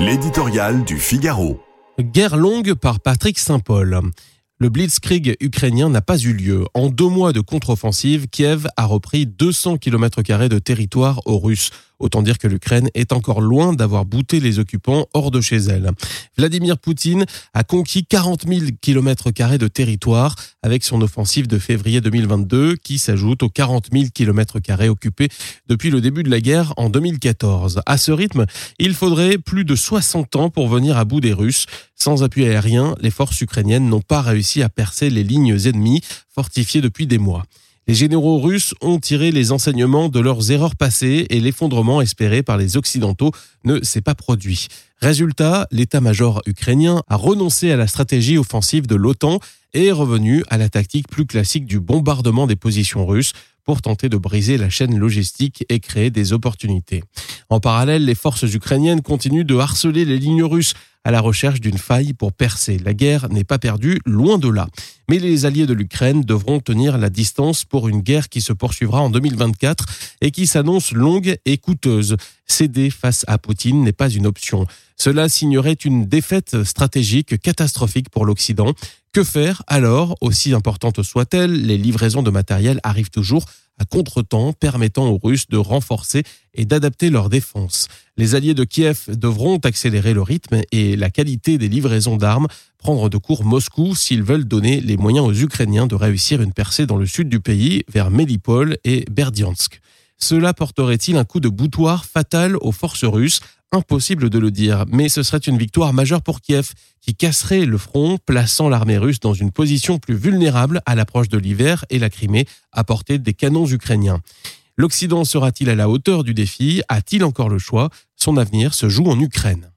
L'éditorial du Figaro. Guerre longue par Patrick Saint-Paul. Le blitzkrieg ukrainien n'a pas eu lieu. En deux mois de contre-offensive, Kiev a repris 200 km de territoire aux Russes. Autant dire que l'Ukraine est encore loin d'avoir bouté les occupants hors de chez elle. Vladimir Poutine a conquis 40 000 km de territoire avec son offensive de février 2022 qui s'ajoute aux 40 000 km occupés depuis le début de la guerre en 2014. À ce rythme, il faudrait plus de 60 ans pour venir à bout des Russes. Sans appui aérien, les forces ukrainiennes n'ont pas réussi à percer les lignes ennemies fortifiées depuis des mois. Les généraux russes ont tiré les enseignements de leurs erreurs passées et l'effondrement espéré par les Occidentaux ne s'est pas produit. Résultat, l'état-major ukrainien a renoncé à la stratégie offensive de l'OTAN et est revenu à la tactique plus classique du bombardement des positions russes pour tenter de briser la chaîne logistique et créer des opportunités. En parallèle, les forces ukrainiennes continuent de harceler les lignes russes à la recherche d'une faille pour percer. La guerre n'est pas perdue, loin de là. Mais les alliés de l'Ukraine devront tenir la distance pour une guerre qui se poursuivra en 2024 et qui s'annonce longue et coûteuse. Céder face à Poutine n'est pas une option. Cela signerait une défaite stratégique catastrophique pour l'Occident. Que faire alors Aussi importante soit-elle, les livraisons de matériel arrivent toujours à contre-temps, permettant aux Russes de renforcer et d'adapter leur défense. Les alliés de Kiev devront accélérer le rythme et la qualité des livraisons d'armes, prendre de court Moscou s'ils veulent donner les moyens aux Ukrainiens de réussir une percée dans le sud du pays, vers Melipol et Berdiansk. Cela porterait-il un coup de boutoir fatal aux forces russes? Impossible de le dire, mais ce serait une victoire majeure pour Kiev, qui casserait le front, plaçant l'armée russe dans une position plus vulnérable à l'approche de l'hiver et la Crimée à portée des canons ukrainiens. L'Occident sera-t-il à la hauteur du défi? A-t-il encore le choix? Son avenir se joue en Ukraine.